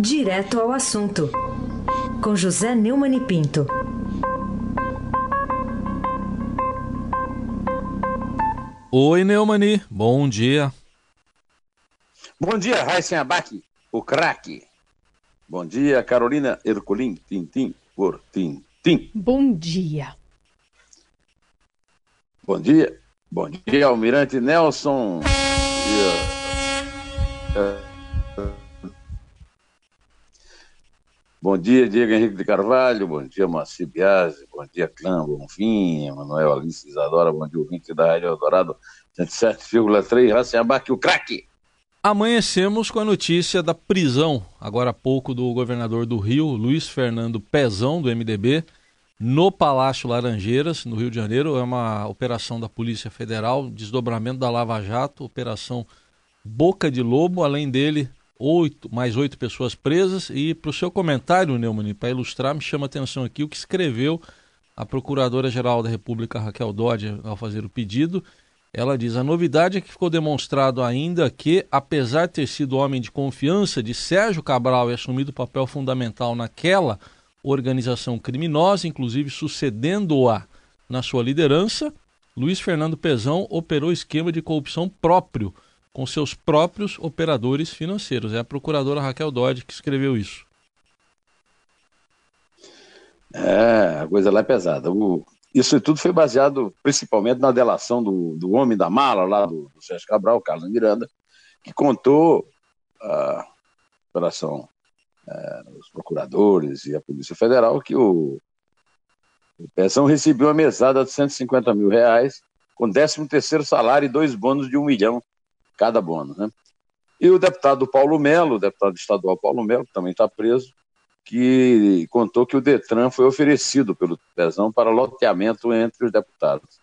Direto ao assunto, com José Neumann e Pinto. Oi, Neumani, bom dia. Bom dia, Raíssen Abac, o craque. Bom dia, Carolina Herculin, Tintim por Tintim. Bom dia. Bom dia, bom dia, Almirante Nelson. Bom dia, Diego Henrique de Carvalho, bom dia, Moacir Biasi, bom dia, Clã Bonfim, Manuel Alice Isadora, bom dia, ouvinte da Rádio Eldorado, 107,3, Raciabac, o craque. Amanhecemos com a notícia da prisão, agora há pouco, do governador do Rio, Luiz Fernando Pezão, do MDB, no Palácio Laranjeiras, no Rio de Janeiro. É uma operação da Polícia Federal, desdobramento da Lava Jato, operação Boca de Lobo, além dele, oito, mais oito pessoas presas. E para o seu comentário, Neumann, para ilustrar, me chama a atenção aqui o que escreveu a Procuradora-Geral da República, Raquel Dodge, ao fazer o pedido. Ela diz: a novidade é que ficou demonstrado ainda que, apesar de ter sido homem de confiança de Sérgio Cabral e assumido papel fundamental naquela organização criminosa, inclusive sucedendo-a na sua liderança, Luiz Fernando Pezão operou esquema de corrupção próprio com seus próprios operadores financeiros. É a procuradora Raquel Dodge que escreveu isso. É, a coisa lá é pesada. O, isso tudo foi baseado principalmente na delação do, do homem da mala lá do, do Sérgio Cabral, Carlos Miranda, que contou a operação é, os procuradores e a Polícia Federal que o, o recebeu uma mesada de 150 mil reais com 13 terceiro salário e dois bônus de um milhão cada bônus, né? E o deputado Paulo Melo, o deputado estadual Paulo Melo, que também está preso, que contou que o Detran foi oferecido pelo Pezão para loteamento entre os deputados.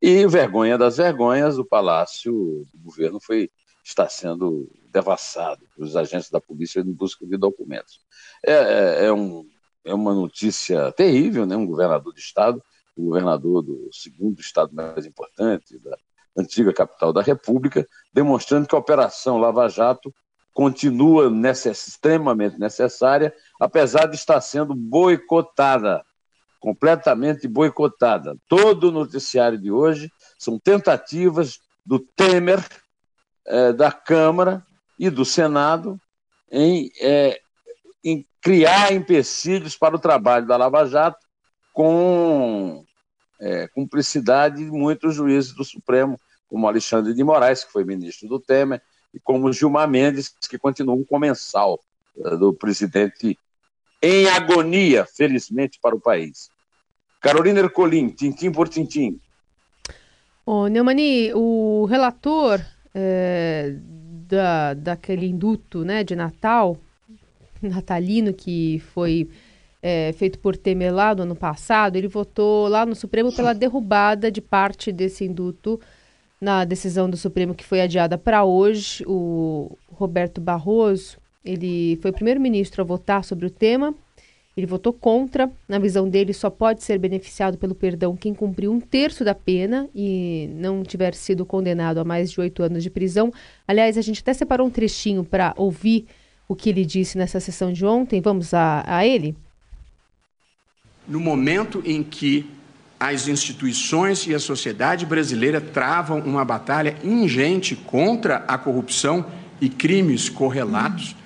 E, vergonha das vergonhas, o Palácio do Governo foi, está sendo devassado pelos agentes da polícia em busca de documentos. É, é, é, um, é uma notícia terrível, né? um governador de Estado, o governador do segundo Estado mais importante da, antiga capital da República, demonstrando que a Operação Lava Jato continua necess, extremamente necessária, apesar de estar sendo boicotada, completamente boicotada. Todo o noticiário de hoje são tentativas do Temer, eh, da Câmara e do Senado em, eh, em criar empecilhos para o trabalho da Lava Jato com é, cumplicidade de muitos juízes do Supremo como Alexandre de Moraes, que foi ministro do Temer, e como Gilmar Mendes, que continua um comensal uh, do presidente em agonia, felizmente, para o país. Carolina Ercolim, tintim por tintim. Ô, Neumani, o relator é, da, daquele induto né, de Natal, natalino, que foi é, feito por Temer lá no ano passado, ele votou lá no Supremo pela derrubada de parte desse induto na decisão do Supremo que foi adiada para hoje, o Roberto Barroso, ele foi o primeiro ministro a votar sobre o tema. Ele votou contra. Na visão dele, só pode ser beneficiado pelo perdão quem cumpriu um terço da pena e não tiver sido condenado a mais de oito anos de prisão. Aliás, a gente até separou um trechinho para ouvir o que ele disse nessa sessão de ontem. Vamos a, a ele? No momento em que as instituições e a sociedade brasileira travam uma batalha ingente contra a corrupção e crimes correlatos,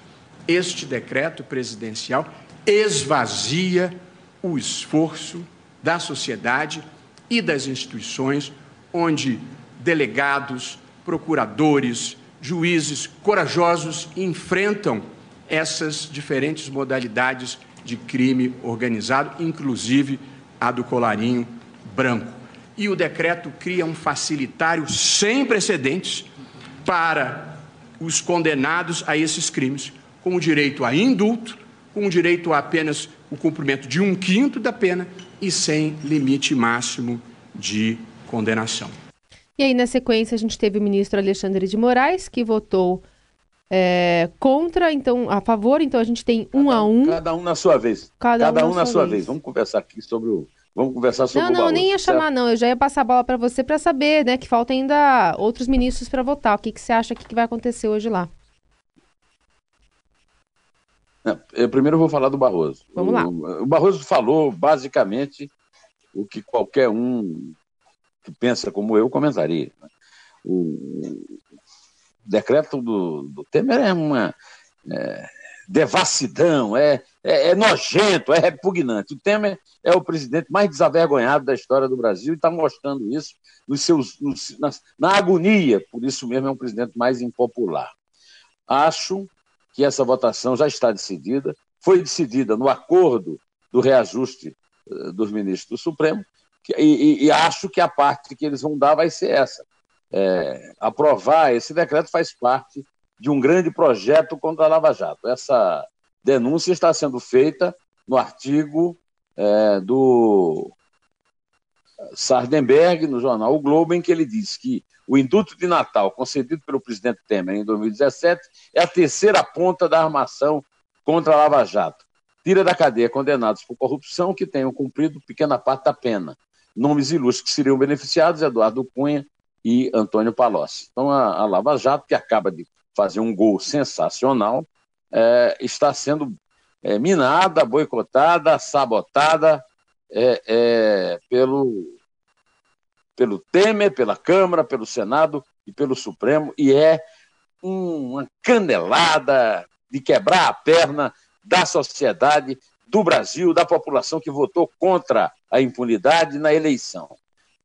este decreto presidencial esvazia o esforço da sociedade e das instituições, onde delegados, procuradores, juízes corajosos enfrentam essas diferentes modalidades de crime organizado, inclusive a do colarinho branco. E o decreto cria um facilitário sem precedentes para os condenados a esses crimes, com o direito a indulto, com o direito a apenas o cumprimento de um quinto da pena e sem limite máximo de condenação. E aí, na sequência, a gente teve o ministro Alexandre de Moraes, que votou é, contra, então, a favor, então a gente tem um cada, a um. Cada um na sua vez. Cada, cada um, um, na, sua, vez. vez. Vamos conversar aqui sobre o, Vamos conversar sobre não, o Não, não, nem ia certo? chamar, não. Eu já ia passar a bola para você para saber, né? Que falta ainda outros ministros para votar. O que, que você acha que, que vai acontecer hoje lá? Eu primeiro eu vou falar do Barroso. Vamos lá. O, o Barroso falou basicamente o que qualquer um que pensa como eu comentaria. O decreto do, do Temer é uma é, devassidão, é, é, é, nojento, é repugnante. O Temer é o presidente mais desavergonhado da história do Brasil e está mostrando isso nos seus, nos, na, na agonia, por isso mesmo é um presidente mais impopular. Acho que essa votação já está decidida, foi decidida no acordo do reajuste uh, dos ministros do Supremo, que, e, e, acho que a parte que eles vão dar vai ser essa. É, aprovar esse decreto faz parte de um grande projeto contra a Lava Jato. Essa denúncia está sendo feita no artigo é, do Sardenberg, no jornal O Globo, em que ele diz que o indulto de Natal concedido pelo presidente Temer em 2017 é a terceira ponta da armação contra a Lava Jato. Tira da cadeia condenados por corrupção que tenham cumprido pequena parte da pena. Nomes ilustres que seriam beneficiados: Eduardo Cunha e Antônio Palocci. Então, a, a Lava Jato, que acaba de fazer um gol sensacional, é, está sendo é, minada, boicotada, sabotada é, é, pelo, pelo Temer, pela Câmara, pelo Senado e pelo Supremo, e é uma canelada de quebrar a perna da sociedade, do Brasil, da população que votou contra a impunidade na eleição.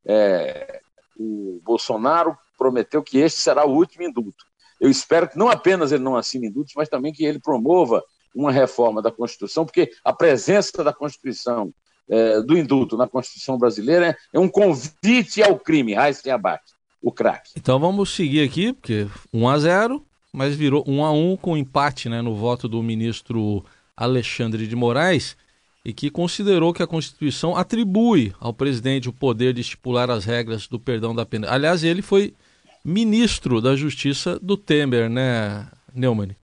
É, o Bolsonaro prometeu que este será o último indulto. Eu espero que não apenas ele não assine indultos, mas também que ele promova uma reforma da Constituição, porque a presença da Constituição é, do indulto na Constituição brasileira é um convite ao crime, Raíssa abate o craque. Então vamos seguir aqui, porque 1 a 0 mas virou 1 a 1 com empate né, no voto do ministro Alexandre de Moraes, e que considerou que a Constituição atribui ao presidente o poder de estipular as regras do perdão da pena. Aliás, ele foi ministro da Justiça do Temer, né, Neumann?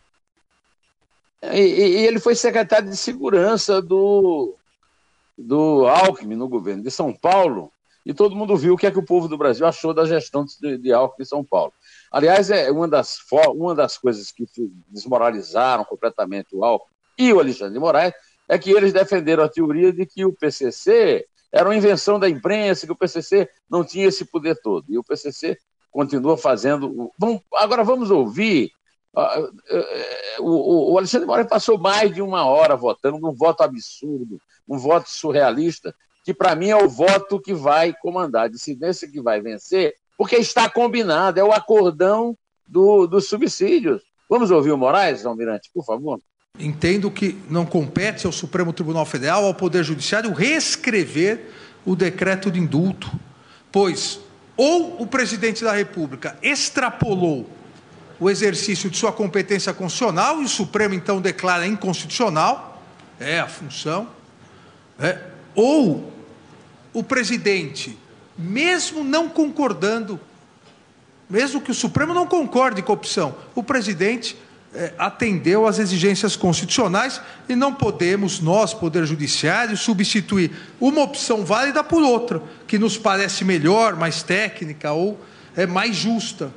E, e ele foi secretário de Segurança do, do Alckmin no governo de São Paulo, e todo mundo viu o que é que o povo do Brasil achou da gestão de, de Alckmin em São Paulo. Aliás, é uma das, uma das coisas que desmoralizaram completamente o Alckmin e o Alexandre de Moraes é que eles defenderam a teoria de que o PCC era uma invenção da imprensa, que o PCC não tinha esse poder todo. E o PCC continua fazendo. Agora vamos ouvir. O, o Alexandre Moraes passou mais de uma hora votando, num voto absurdo, um voto surrealista, que para mim é o voto que vai comandar, a dissidência que vai vencer, porque está combinado, é o acordão do, dos subsídios. Vamos ouvir o Moraes, Almirante, por favor? Entendo que não compete ao Supremo Tribunal Federal, ao Poder Judiciário, reescrever o decreto de indulto, pois ou o presidente da República extrapolou o exercício de sua competência constitucional e o Supremo então declara inconstitucional, é a função, é, ou o presidente, mesmo não concordando, mesmo que o Supremo não concorde com a opção, o presidente atendeu às exigências constitucionais e não podemos, nós, Poder Judiciário, substituir uma opção válida por outra, que nos parece melhor, mais técnica ou é mais justa.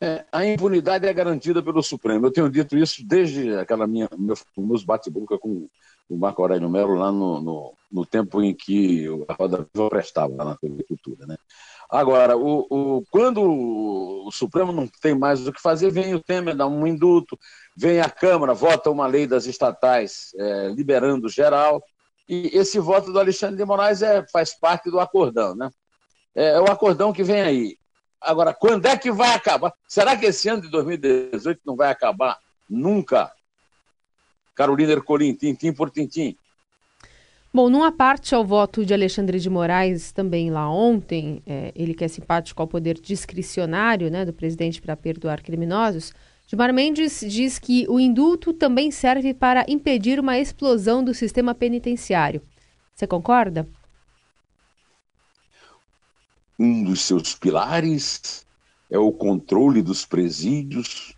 É, a impunidade é garantida pelo Supremo. Eu tenho dito isso desde aquela minha meu famoso bate-boca com o Marco Aurélio Melo lá no, no, no, tempo em que a Roda Viva prestava lá na Cultura. Né? Agora, o, o, quando o Supremo não tem mais o que fazer, vem o Temer, dá um indulto, vem a Câmara, vota uma lei das estatais é, liberando geral, e esse voto do Alexandre de Moraes é, faz parte do acordão. Né? É, é o acordão que vem aí. Agora, quando é que vai acabar? Será que esse ano de 2018 não vai acabar nunca? Carolina Ercolim, tintim por tintim. Bom, numa parte ao voto de Alexandre de Moraes também lá ontem, é, ele que é simpático ao poder discricionário né, do presidente para perdoar criminosos, Gilmar Mendes diz que o indulto também serve para impedir uma explosão do sistema penitenciário. Você concorda? Um dos seus pilares é o controle dos presídios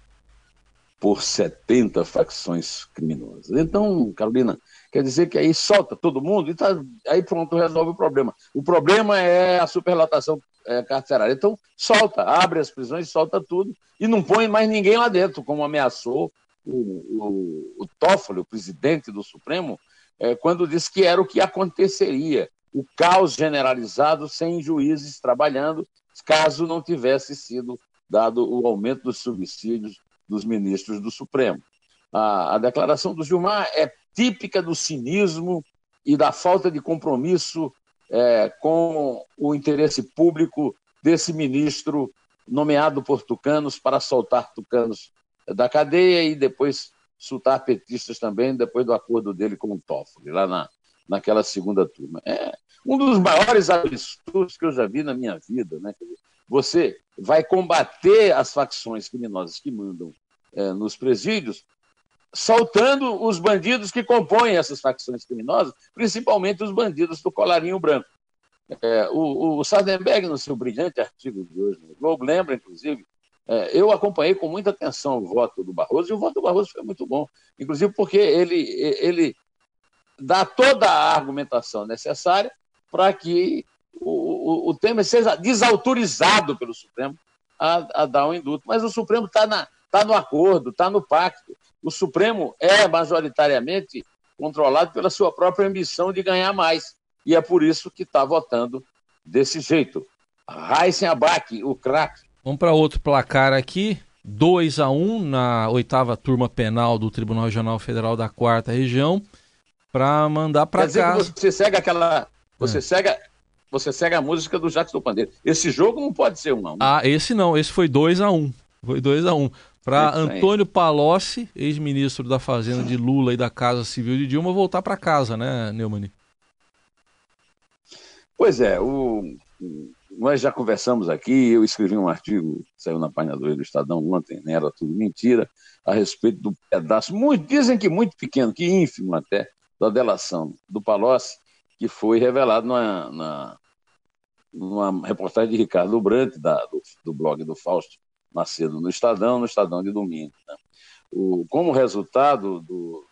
por 70 facções criminosas. Então, Carolina, quer dizer que aí solta todo mundo e tá, aí pronto, resolve o problema. O problema é a superlotação é, carcerária. Então, solta, abre as prisões, solta tudo e não põe mais ninguém lá dentro, como ameaçou o, o, o Toffoli, o presidente do Supremo, é, quando disse que era o que aconteceria, o caos generalizado sem juízes trabalhando, caso não tivesse sido dado o aumento dos subsídios dos ministros do Supremo. A, a declaração do Gilmar é típica do cinismo e da falta de compromisso é, com o interesse público desse ministro nomeado por tucanos para soltar tucanos da cadeia e depois soltar petistas também, depois do acordo dele com o Toffoli, lá na, naquela segunda turma. É um dos maiores absurdos que eu já vi na minha vida. Né? Você vai combater as facções criminosas que mandam é, nos presídios, soltando os bandidos que compõem essas facções criminosas, principalmente os bandidos do colarinho branco. É, o, o Sardenberg, no seu brilhante artigo de hoje no Globo, lembra, inclusive, é, eu acompanhei com muita atenção o voto do Barroso, e o voto do Barroso foi muito bom, inclusive porque ele, ele dá toda a argumentação necessária para que o, o, o Temer seja desautorizado pelo Supremo a, a dar um indulto. Mas o Supremo está tá no acordo, está no pacto. O Supremo é majoritariamente controlado pela sua própria ambição de ganhar mais. E é por isso que está votando desse jeito. Raíssen Abac, o craque. Vamos para outro placar aqui. 2 a 1 na oitava turma penal do Tribunal Regional Federal da Quarta Região para mandar para casa. você segue aquela, você é. segue, você segue a música do Jacques do Pandeiro. Esse jogo não pode ser um não. Ah, esse não, esse foi 2 a 1. Foi 2 a 1. Para Antônio Palocci, ex-ministro da Fazenda de Lula e da Casa Civil de Dilma, voltar para casa, né, Neumann? Pois é, o, nós já conversamos aqui, eu escrevi um artigo, saiu na página do Estadão ontem, né, era tudo mentira, a respeito do pedaço, muito, dizem que muito pequeno, que ínfimo até, da delação do Palocci, que foi revelado na, na, numa reportagem de Ricardo Brant, da, do, do blog do Fausto Macedo, no Estadão, no Estadão de domingo. Né? O, como resultado do,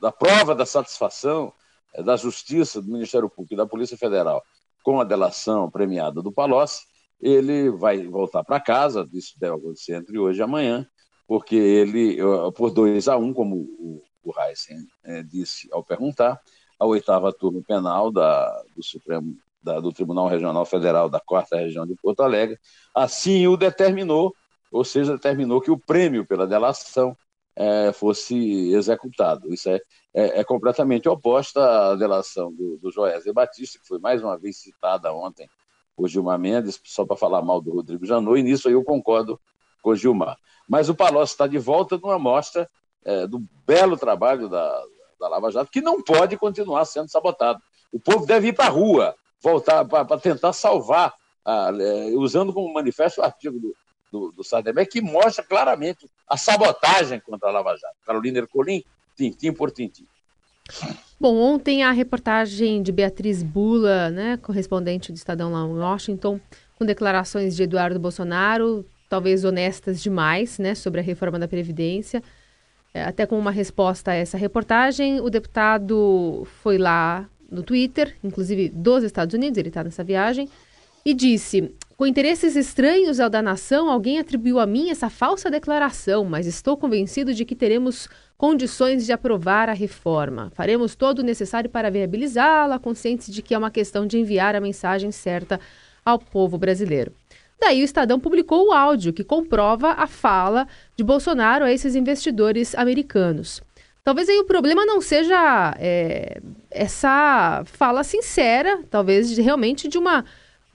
da prova da satisfação é, da Justiça, do Ministério Público e da Polícia Federal com a delação premiada do Palocci, ele vai voltar para casa, isso deve acontecer entre hoje e amanhã, porque ele, por 2 a 1, um, como o, o Heisen é, disse ao perguntar, a oitava turma penal da, do Supremo, da, do Tribunal Regional Federal da Quarta Região de Porto Alegre, assim o determinou, ou seja, determinou que o prêmio pela delação é, fosse executado. Isso é, é, é, completamente oposta à delação do, do Batista, que foi mais uma vez citada ontem por Gilmar Mendes, só para falar mal do Rodrigo Janot, e nisso aí eu concordo com o Gilmar. Mas o Palocci está de volta numa mostra é, do belo trabalho da, da Lava Jato, que não pode continuar sendo sabotado. O povo deve ir para a rua, voltar para tentar salvar, a, é, usando como manifesto o artigo do, do, do Sardenberg, que mostra claramente a sabotagem contra a Lava Jato. Carolina Ercolim, tintim por tintim. Bom, ontem a reportagem de Beatriz Bula, né, correspondente do Estadão lá em Washington, com declarações de Eduardo Bolsonaro, talvez honestas demais, né, sobre a reforma da Previdência. É, até com uma resposta a essa reportagem, o deputado foi lá no Twitter, inclusive dos Estados Unidos, ele está nessa viagem, e disse: com interesses estranhos ao da nação, alguém atribuiu a mim essa falsa declaração, mas estou convencido de que teremos condições de aprovar a reforma. Faremos todo o necessário para viabilizá-la, conscientes de que é uma questão de enviar a mensagem certa ao povo brasileiro. Daí o Estadão publicou o áudio que comprova a fala de Bolsonaro a esses investidores americanos. Talvez aí o problema não seja é, essa fala sincera, talvez de, realmente de uma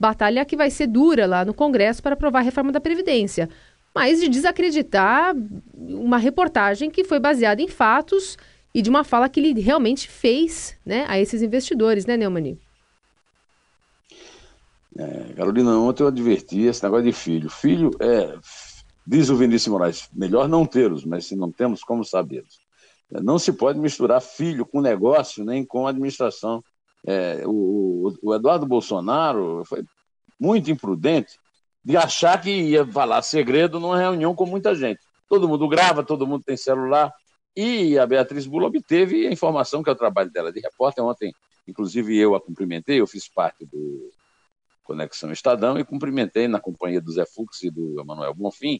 batalha que vai ser dura lá no Congresso para aprovar a reforma da Previdência, mas de desacreditar uma reportagem que foi baseada em fatos e de uma fala que ele realmente fez né, a esses investidores, né, Neumani? É, Carolina, ontem eu adverti esse negócio de filho. Filho é, diz o Vinícius Moraes, melhor não tê-los, mas se não temos, como sabê-los? Não se pode misturar filho com negócio, nem com administração é, o, o, Eduardo Bolsonaro foi muito imprudente de achar que ia falar segredo numa reunião com muita gente. Todo mundo grava, todo mundo tem celular. E a Beatriz Bula obteve a informação que é o trabalho dela de repórter. Ontem, inclusive, eu a cumprimentei, eu fiz parte do Conexão Estadão, e cumprimentei na companhia do Zé Fux e do Emanuel Bonfim,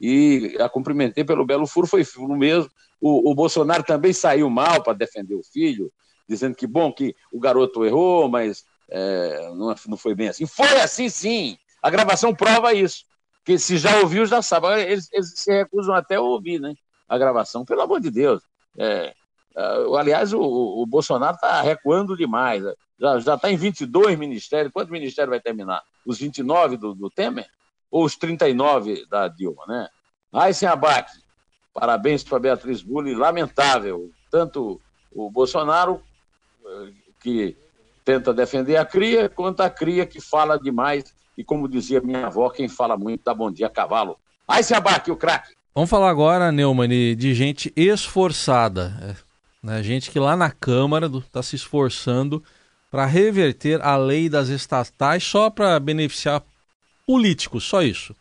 e a cumprimentei pelo belo furo, foi furo mesmo. O, o Bolsonaro também saiu mal para defender o filho, dizendo que bom que o garoto errou, mas é, não, não foi bem assim. Foi assim, sim. A gravação prova isso. Que se já ouviu, já sabe. Eles, eles se recusam até a ouvir, né? A gravação, pelo amor de Deus. É, é aliás, o, o Bolsonaro está recuando demais. Já está em 22 ministérios. Quantos ministérios vai terminar? Os 29 do, do Temer? Ou os 39 da Dilma, né? Aí sem abaque. Parabéns para Beatriz Bulli. Lamentável. Tanto o Bolsonaro, eh, que tenta defender a cria, quanto a cria que fala demais e como dizia minha avó, quem fala muito dá bom dia a cavalo. Aí se abaque o craque. Vamos falar agora, Neumann, de gente esforçada. É, né? Gente que lá na Câmara está se esforçando para reverter a lei das estatais só para beneficiar políticos, só isso.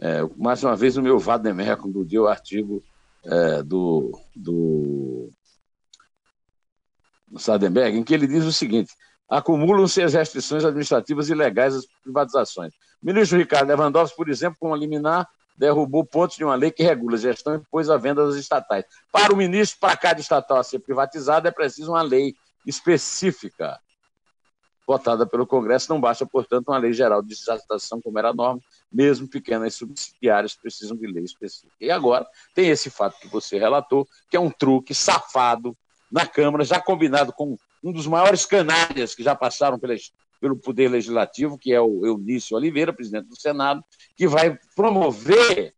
É, mais uma vez, o meu quando dia o artigo é, do, do, Sardenberg, em que ele diz o seguinte: acumulam-se as restrições administrativas ilegais às privatizações. O ministro Ricardo Lewandowski, por exemplo, com a liminar, derrubou pontos de uma lei que regula a gestão e impôs a venda das estatais. Para o ministro, para cada estatal a ser privatizada, é preciso uma lei específica votada pelo Congresso. Não basta, portanto, uma lei geral de desestatização, como era a norma, mesmo pequenas subsidiárias precisam de lei específica. E agora tem esse fato que você relatou, que é um truque safado na Câmara, já combinado com um dos maiores canalhas que já passaram pela, pelo Poder Legislativo, que é o Eunício Oliveira, presidente do Senado, que vai promover,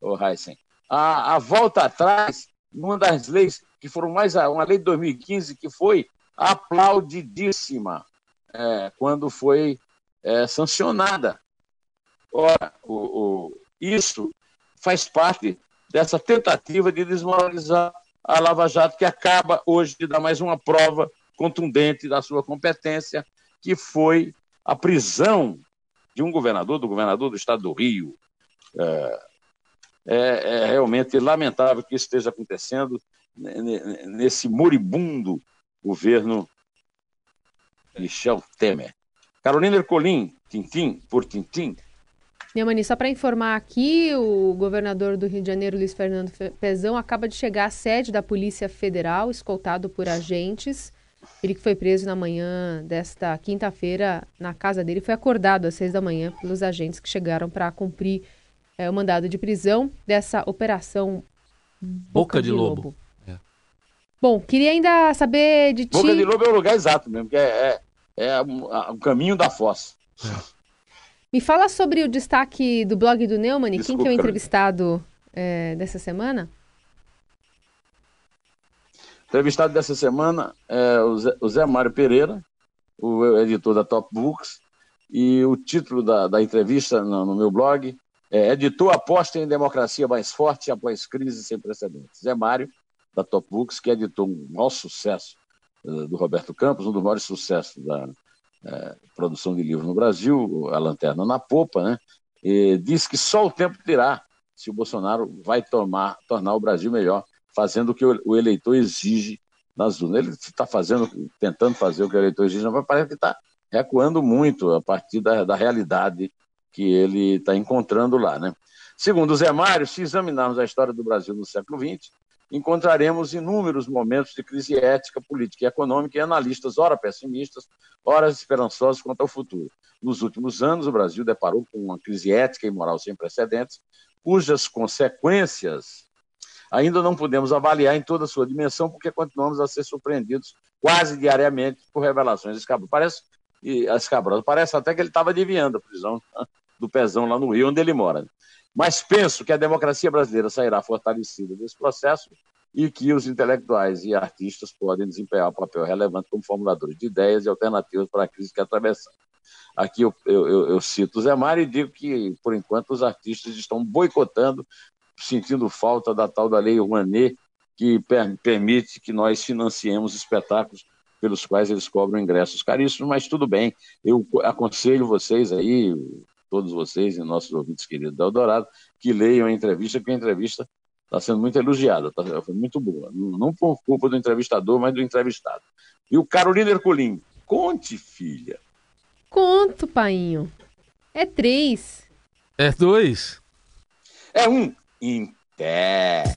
oh, Heisen, a, a volta atrás numa das leis que foram mais. uma lei de 2015 que foi aplaudidíssima é, quando foi é, sancionada. Ora, o, o, isso faz parte dessa tentativa de desmoralizar a Lava Jato, que acaba hoje de dar mais uma prova contundente da sua competência, que foi a prisão de um governador, do governador do estado do Rio. É, é, é realmente lamentável que isso esteja acontecendo nesse moribundo governo Michel Temer. Carolina Ercolim, Tintim por Tintim. Neumani, só para informar aqui, o governador do Rio de Janeiro, Luiz Fernando Pezão, acaba de chegar à sede da Polícia Federal, escoltado por agentes. Ele que foi preso na manhã desta quinta-feira na casa dele, foi acordado às seis da manhã pelos agentes que chegaram para cumprir é, o mandado de prisão dessa operação Boca, Boca de, de, Lobo. Lobo. É. Bom, queria ainda saber de ti... Boca de Lobo é o lugar exato mesmo, que é, é é o caminho da fossa. Me fala sobre o destaque do blog do Neumann. Desculpa, Quem que é o entrevistado é, dessa semana? Entrevistado dessa semana é o Zé, o Zé Mário Pereira, o editor da Top Books, e o título da, da entrevista no, no, meu blog é Editor aposta em democracia mais forte após crise sem precedentes. Zé Mário, da Top Books, que editou um maior sucesso do Roberto Campos, um dos maiores sucessos da é, produção de livros no Brasil, A Lanterna na Popa, né? E diz que só o tempo dirá se o Bolsonaro vai tomar, tornar o Brasil melhor, fazendo o que o, eleitor exige nas urnas. Ele está fazendo, tentando fazer o que o eleitor exige, mas parece que está recuando muito a partir da, da realidade que ele está encontrando lá, né? Segundo Zé Mário, se examinarmos a história do Brasil no século XX, encontraremos inúmeros momentos de crise ética, política e econômica e analistas, ora pessimistas, ora esperançosos quanto ao futuro. Nos últimos anos, o Brasil deparou com uma crise ética e moral sem precedentes, cujas consequências ainda não podemos avaliar em toda a sua dimensão, porque continuamos a ser surpreendidos quase diariamente por revelações escabrosas. Parece, escabrosas. Parece até que ele estava adivinhando a prisão do Pezão lá no Rio, onde ele mora. Mas penso que a democracia brasileira sairá fortalecida desse processo e que os intelectuais e artistas podem desempenhar um papel relevante como formuladores de ideias e alternativas para a crise que atravessamos. Aqui eu, eu, eu cito o Zé Mário e digo que, por enquanto, os artistas estão boicotando, sentindo falta da tal da Lei Rouanet, que per permite que nós financiemos espetáculos pelos quais eles cobram ingressos caríssimos, mas tudo bem, eu aconselho vocês aí, todos vocês e nossos ouvintes queridos da Eldorado, que leiam a entrevista, porque a entrevista está sendo muito elogiada, tá, foi muito boa. Não por culpa do entrevistador, mas do entrevistado. E o Carolina Ercolim, conte, filha, Conto, painho. É três. É dois. É um em pé.